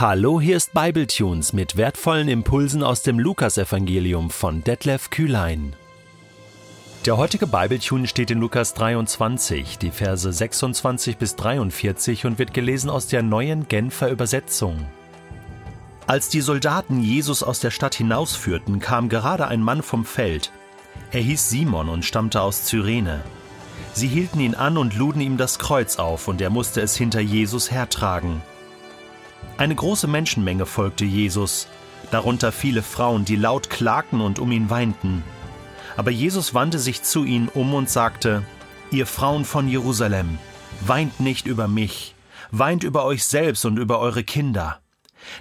Hallo, hier ist Bibletunes mit wertvollen Impulsen aus dem Lukasevangelium von Detlef Kühlein. Der heutige Bibletune steht in Lukas 23, die Verse 26 bis 43 und wird gelesen aus der neuen Genfer Übersetzung. Als die Soldaten Jesus aus der Stadt hinausführten, kam gerade ein Mann vom Feld. Er hieß Simon und stammte aus Cyrene. Sie hielten ihn an und luden ihm das Kreuz auf, und er musste es hinter Jesus hertragen. Eine große Menschenmenge folgte Jesus, darunter viele Frauen, die laut klagten und um ihn weinten. Aber Jesus wandte sich zu ihnen um und sagte, Ihr Frauen von Jerusalem, weint nicht über mich, weint über euch selbst und über eure Kinder.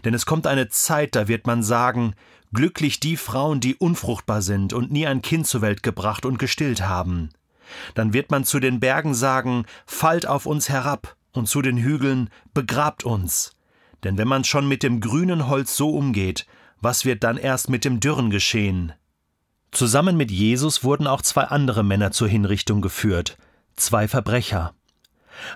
Denn es kommt eine Zeit, da wird man sagen, Glücklich die Frauen, die unfruchtbar sind und nie ein Kind zur Welt gebracht und gestillt haben. Dann wird man zu den Bergen sagen, Fallt auf uns herab, und zu den Hügeln, Begrabt uns. Denn wenn man schon mit dem grünen Holz so umgeht, was wird dann erst mit dem Dürren geschehen? Zusammen mit Jesus wurden auch zwei andere Männer zur Hinrichtung geführt, zwei Verbrecher.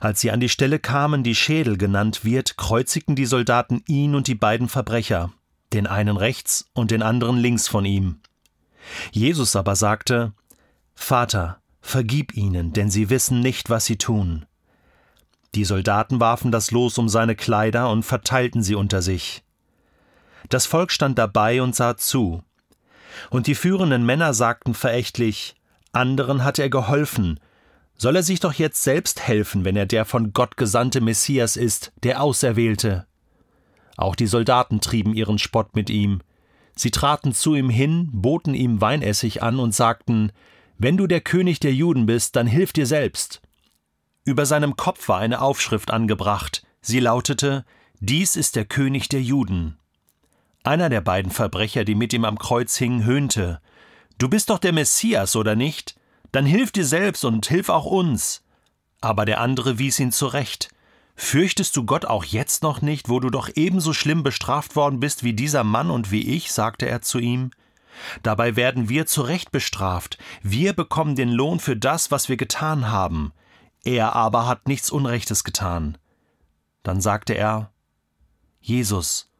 Als sie an die Stelle kamen, die Schädel genannt wird, kreuzigten die Soldaten ihn und die beiden Verbrecher, den einen rechts und den anderen links von ihm. Jesus aber sagte Vater, vergib ihnen, denn sie wissen nicht, was sie tun. Die Soldaten warfen das Los um seine Kleider und verteilten sie unter sich. Das Volk stand dabei und sah zu. Und die führenden Männer sagten verächtlich, anderen hat er geholfen, soll er sich doch jetzt selbst helfen, wenn er der von Gott gesandte Messias ist, der Auserwählte. Auch die Soldaten trieben ihren Spott mit ihm. Sie traten zu ihm hin, boten ihm Weinessig an und sagten, Wenn du der König der Juden bist, dann hilf dir selbst. Über seinem Kopf war eine Aufschrift angebracht. Sie lautete Dies ist der König der Juden. Einer der beiden Verbrecher, die mit ihm am Kreuz hingen, höhnte Du bist doch der Messias, oder nicht? Dann hilf dir selbst und hilf auch uns. Aber der andere wies ihn zurecht. Fürchtest du Gott auch jetzt noch nicht, wo du doch ebenso schlimm bestraft worden bist wie dieser Mann und wie ich? sagte er zu ihm. Dabei werden wir zurecht bestraft. Wir bekommen den Lohn für das, was wir getan haben. Er aber hat nichts Unrechtes getan. Dann sagte er Jesus,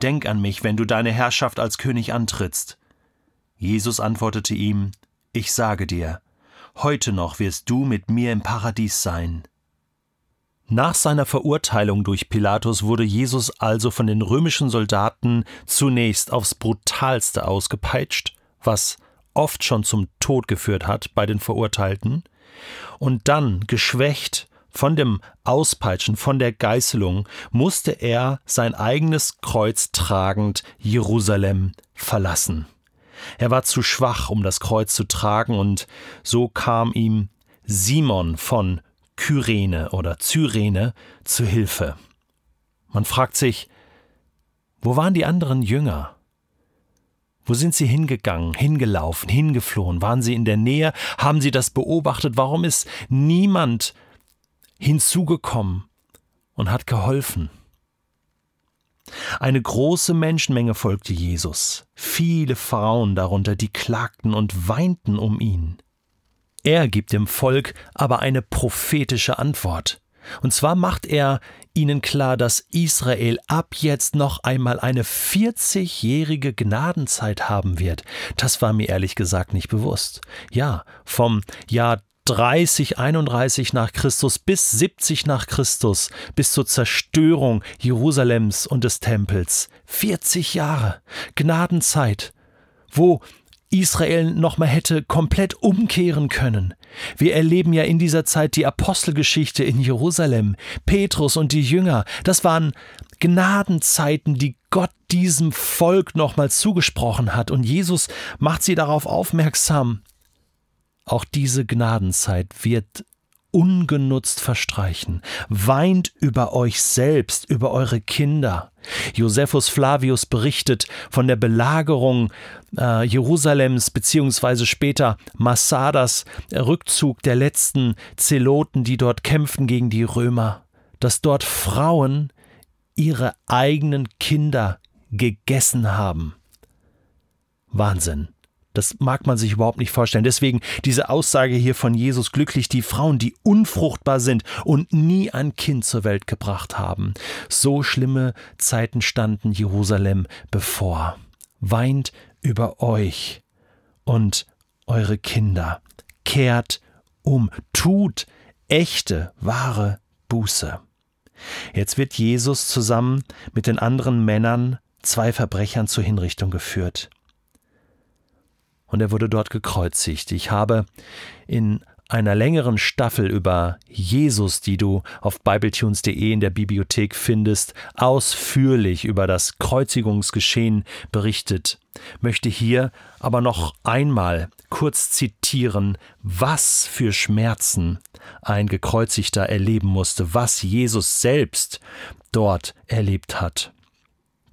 denk an mich, wenn du deine Herrschaft als König antrittst. Jesus antwortete ihm Ich sage dir, heute noch wirst du mit mir im Paradies sein. Nach seiner Verurteilung durch Pilatus wurde Jesus also von den römischen Soldaten zunächst aufs brutalste ausgepeitscht, was oft schon zum Tod geführt hat bei den Verurteilten, und dann, geschwächt von dem Auspeitschen, von der Geißelung, musste er sein eigenes Kreuz tragend Jerusalem verlassen. Er war zu schwach, um das Kreuz zu tragen, und so kam ihm Simon von Kyrene oder Cyrene zu Hilfe. Man fragt sich, wo waren die anderen Jünger? Wo sind sie hingegangen, hingelaufen, hingeflohen? Waren sie in der Nähe? Haben sie das beobachtet? Warum ist niemand hinzugekommen und hat geholfen? Eine große Menschenmenge folgte Jesus, viele Frauen darunter, die klagten und weinten um ihn. Er gibt dem Volk aber eine prophetische Antwort. Und zwar macht er ihnen klar, dass Israel ab jetzt noch einmal eine 40-jährige Gnadenzeit haben wird. Das war mir ehrlich gesagt nicht bewusst. Ja, vom Jahr 30, 31 nach Christus bis 70 nach Christus, bis zur Zerstörung Jerusalems und des Tempels. 40 Jahre Gnadenzeit, wo Israel nochmal hätte komplett umkehren können. Wir erleben ja in dieser Zeit die Apostelgeschichte in Jerusalem. Petrus und die Jünger, das waren Gnadenzeiten, die Gott diesem Volk nochmal zugesprochen hat. Und Jesus macht sie darauf aufmerksam. Auch diese Gnadenzeit wird ungenutzt verstreichen. Weint über euch selbst, über eure Kinder. Josephus Flavius berichtet von der Belagerung äh, Jerusalems beziehungsweise später Massadas, Rückzug der letzten Zeloten, die dort kämpften gegen die Römer, dass dort Frauen ihre eigenen Kinder gegessen haben. Wahnsinn. Das mag man sich überhaupt nicht vorstellen. Deswegen diese Aussage hier von Jesus, glücklich die Frauen, die unfruchtbar sind und nie ein Kind zur Welt gebracht haben. So schlimme Zeiten standen Jerusalem bevor. Weint über euch und eure Kinder. Kehrt um, tut echte, wahre Buße. Jetzt wird Jesus zusammen mit den anderen Männern, zwei Verbrechern zur Hinrichtung geführt und er wurde dort gekreuzigt. Ich habe in einer längeren Staffel über Jesus, die du auf bibletunes.de in der Bibliothek findest, ausführlich über das Kreuzigungsgeschehen berichtet, möchte hier aber noch einmal kurz zitieren, was für Schmerzen ein Gekreuzigter erleben musste, was Jesus selbst dort erlebt hat.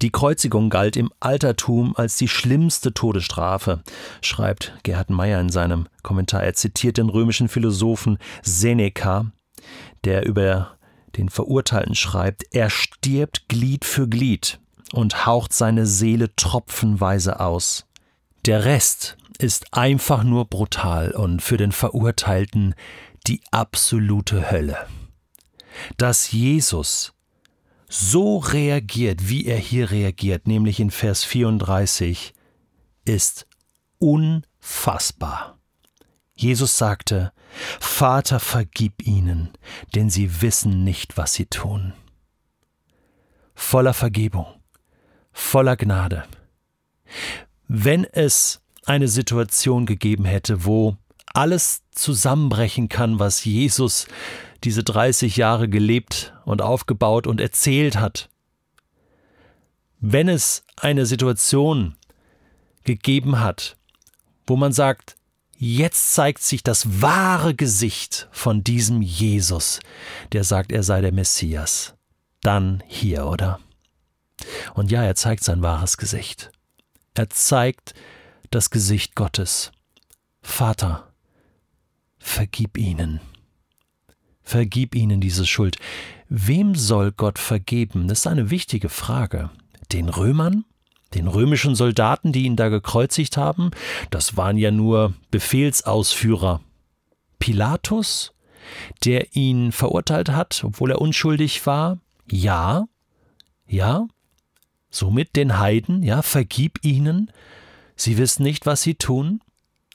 Die Kreuzigung galt im Altertum als die schlimmste Todesstrafe, schreibt Gerhard Meyer in seinem Kommentar. Er zitiert den römischen Philosophen Seneca, der über den Verurteilten schreibt, er stirbt Glied für Glied und haucht seine Seele tropfenweise aus. Der Rest ist einfach nur brutal und für den Verurteilten die absolute Hölle. Dass Jesus so reagiert, wie er hier reagiert, nämlich in Vers 34, ist unfassbar. Jesus sagte, Vater, vergib ihnen, denn sie wissen nicht, was sie tun. Voller Vergebung, voller Gnade. Wenn es eine Situation gegeben hätte, wo alles zusammenbrechen kann, was Jesus diese 30 Jahre gelebt und aufgebaut und erzählt hat. Wenn es eine Situation gegeben hat, wo man sagt, jetzt zeigt sich das wahre Gesicht von diesem Jesus, der sagt, er sei der Messias, dann hier, oder? Und ja, er zeigt sein wahres Gesicht. Er zeigt das Gesicht Gottes. Vater, vergib ihnen. Vergib ihnen diese Schuld. Wem soll Gott vergeben? Das ist eine wichtige Frage. Den Römern? Den römischen Soldaten, die ihn da gekreuzigt haben? Das waren ja nur Befehlsausführer. Pilatus, der ihn verurteilt hat, obwohl er unschuldig war? Ja. Ja. Somit den Heiden, ja, vergib ihnen. Sie wissen nicht, was sie tun.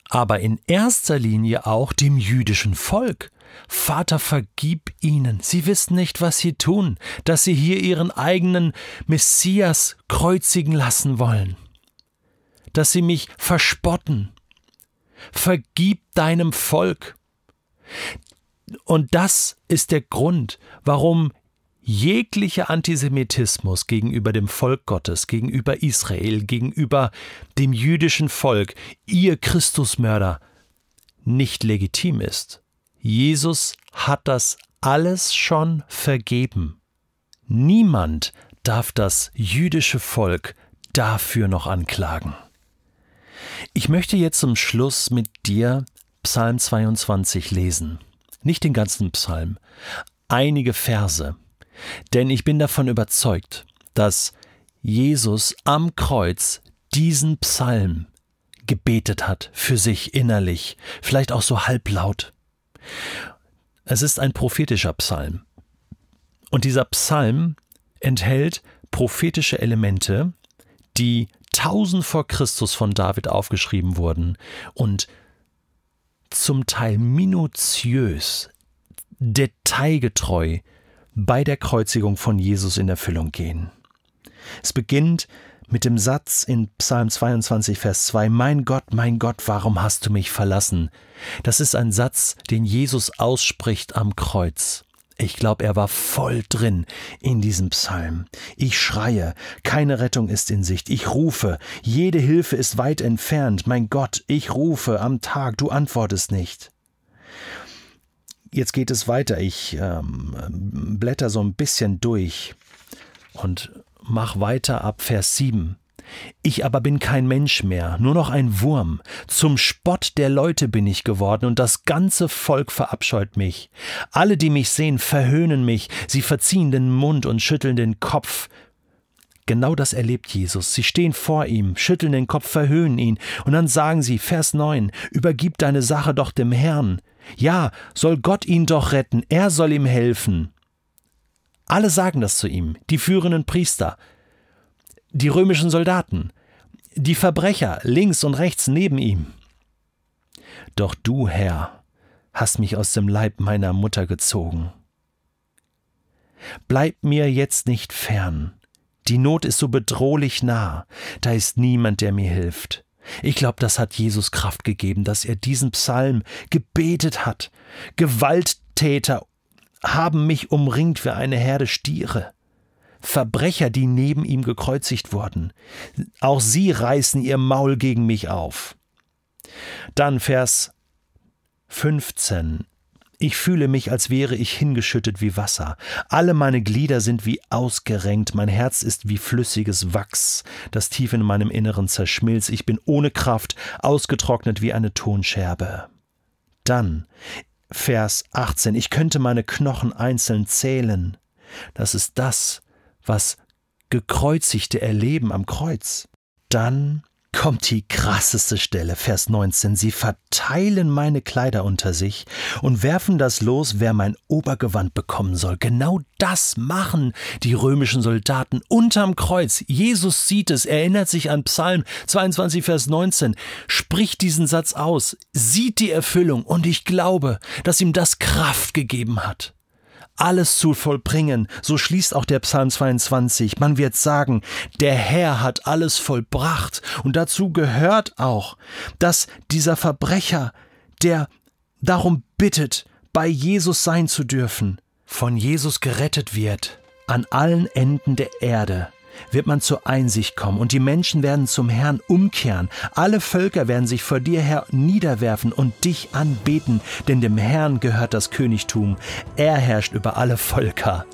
Aber in erster Linie auch dem jüdischen Volk. Vater, vergib ihnen. Sie wissen nicht, was sie tun, dass sie hier ihren eigenen Messias kreuzigen lassen wollen, dass sie mich verspotten. Vergib deinem Volk. Und das ist der Grund, warum jeglicher Antisemitismus gegenüber dem Volk Gottes, gegenüber Israel, gegenüber dem jüdischen Volk, ihr Christusmörder, nicht legitim ist. Jesus hat das alles schon vergeben. Niemand darf das jüdische Volk dafür noch anklagen. Ich möchte jetzt zum Schluss mit dir Psalm 22 lesen. Nicht den ganzen Psalm, einige Verse. Denn ich bin davon überzeugt, dass Jesus am Kreuz diesen Psalm gebetet hat für sich innerlich, vielleicht auch so halblaut. Es ist ein prophetischer Psalm. Und dieser Psalm enthält prophetische Elemente, die tausend vor Christus von David aufgeschrieben wurden und zum Teil minutiös, detailgetreu bei der Kreuzigung von Jesus in Erfüllung gehen. Es beginnt mit dem Satz in Psalm 22, Vers 2, Mein Gott, mein Gott, warum hast du mich verlassen? Das ist ein Satz, den Jesus ausspricht am Kreuz. Ich glaube, er war voll drin in diesem Psalm. Ich schreie, keine Rettung ist in Sicht. Ich rufe, jede Hilfe ist weit entfernt. Mein Gott, ich rufe am Tag, du antwortest nicht. Jetzt geht es weiter. Ich ähm, blätter so ein bisschen durch und mach weiter ab Vers 7. Ich aber bin kein Mensch mehr, nur noch ein Wurm. Zum Spott der Leute bin ich geworden, und das ganze Volk verabscheut mich. Alle, die mich sehen, verhöhnen mich, sie verziehen den Mund und schütteln den Kopf. Genau das erlebt Jesus. Sie stehen vor ihm, schütteln den Kopf, verhöhnen ihn, und dann sagen sie, Vers 9, übergib deine Sache doch dem Herrn. Ja, soll Gott ihn doch retten, er soll ihm helfen. Alle sagen das zu ihm, die führenden Priester, die römischen Soldaten, die Verbrecher links und rechts neben ihm. Doch du, Herr, hast mich aus dem Leib meiner Mutter gezogen. Bleib mir jetzt nicht fern. Die Not ist so bedrohlich nah, da ist niemand, der mir hilft. Ich glaube, das hat Jesus Kraft gegeben, dass er diesen Psalm gebetet hat. Gewalttäter haben mich umringt wie eine Herde Stiere. Verbrecher, die neben ihm gekreuzigt wurden. Auch sie reißen ihr Maul gegen mich auf. Dann Vers 15. Ich fühle mich, als wäre ich hingeschüttet wie Wasser. Alle meine Glieder sind wie ausgerenkt, mein Herz ist wie flüssiges Wachs, das tief in meinem Inneren zerschmilzt. Ich bin ohne Kraft, ausgetrocknet wie eine Tonscherbe. Dann Vers 18. Ich könnte meine Knochen einzeln zählen. Das ist das, was Gekreuzigte erleben am Kreuz. Dann kommt die krasseste Stelle, Vers 19. Sie verteilen meine Kleider unter sich und werfen das los, wer mein Obergewand bekommen soll. Genau das machen die römischen Soldaten unterm Kreuz. Jesus sieht es, erinnert sich an Psalm 22, Vers 19, spricht diesen Satz aus, sieht die Erfüllung und ich glaube, dass ihm das Kraft gegeben hat alles zu vollbringen. So schließt auch der Psalm 22. Man wird sagen, der Herr hat alles vollbracht. Und dazu gehört auch, dass dieser Verbrecher, der darum bittet, bei Jesus sein zu dürfen, von Jesus gerettet wird, an allen Enden der Erde wird man zur Einsicht kommen und die Menschen werden zum Herrn umkehren. Alle Völker werden sich vor dir, Herr, niederwerfen und dich anbeten, denn dem Herrn gehört das Königtum. Er herrscht über alle Völker.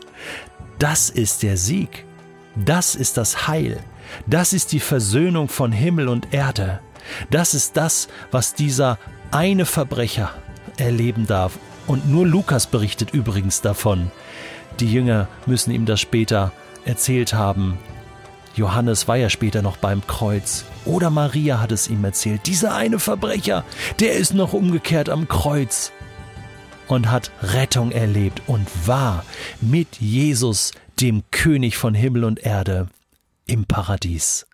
Das ist der Sieg. Das ist das Heil. Das ist die Versöhnung von Himmel und Erde. Das ist das, was dieser eine Verbrecher erleben darf. Und nur Lukas berichtet übrigens davon. Die Jünger müssen ihm das später erzählt haben. Johannes war ja später noch beim Kreuz. Oder Maria hat es ihm erzählt. Dieser eine Verbrecher, der ist noch umgekehrt am Kreuz und hat Rettung erlebt und war mit Jesus, dem König von Himmel und Erde, im Paradies.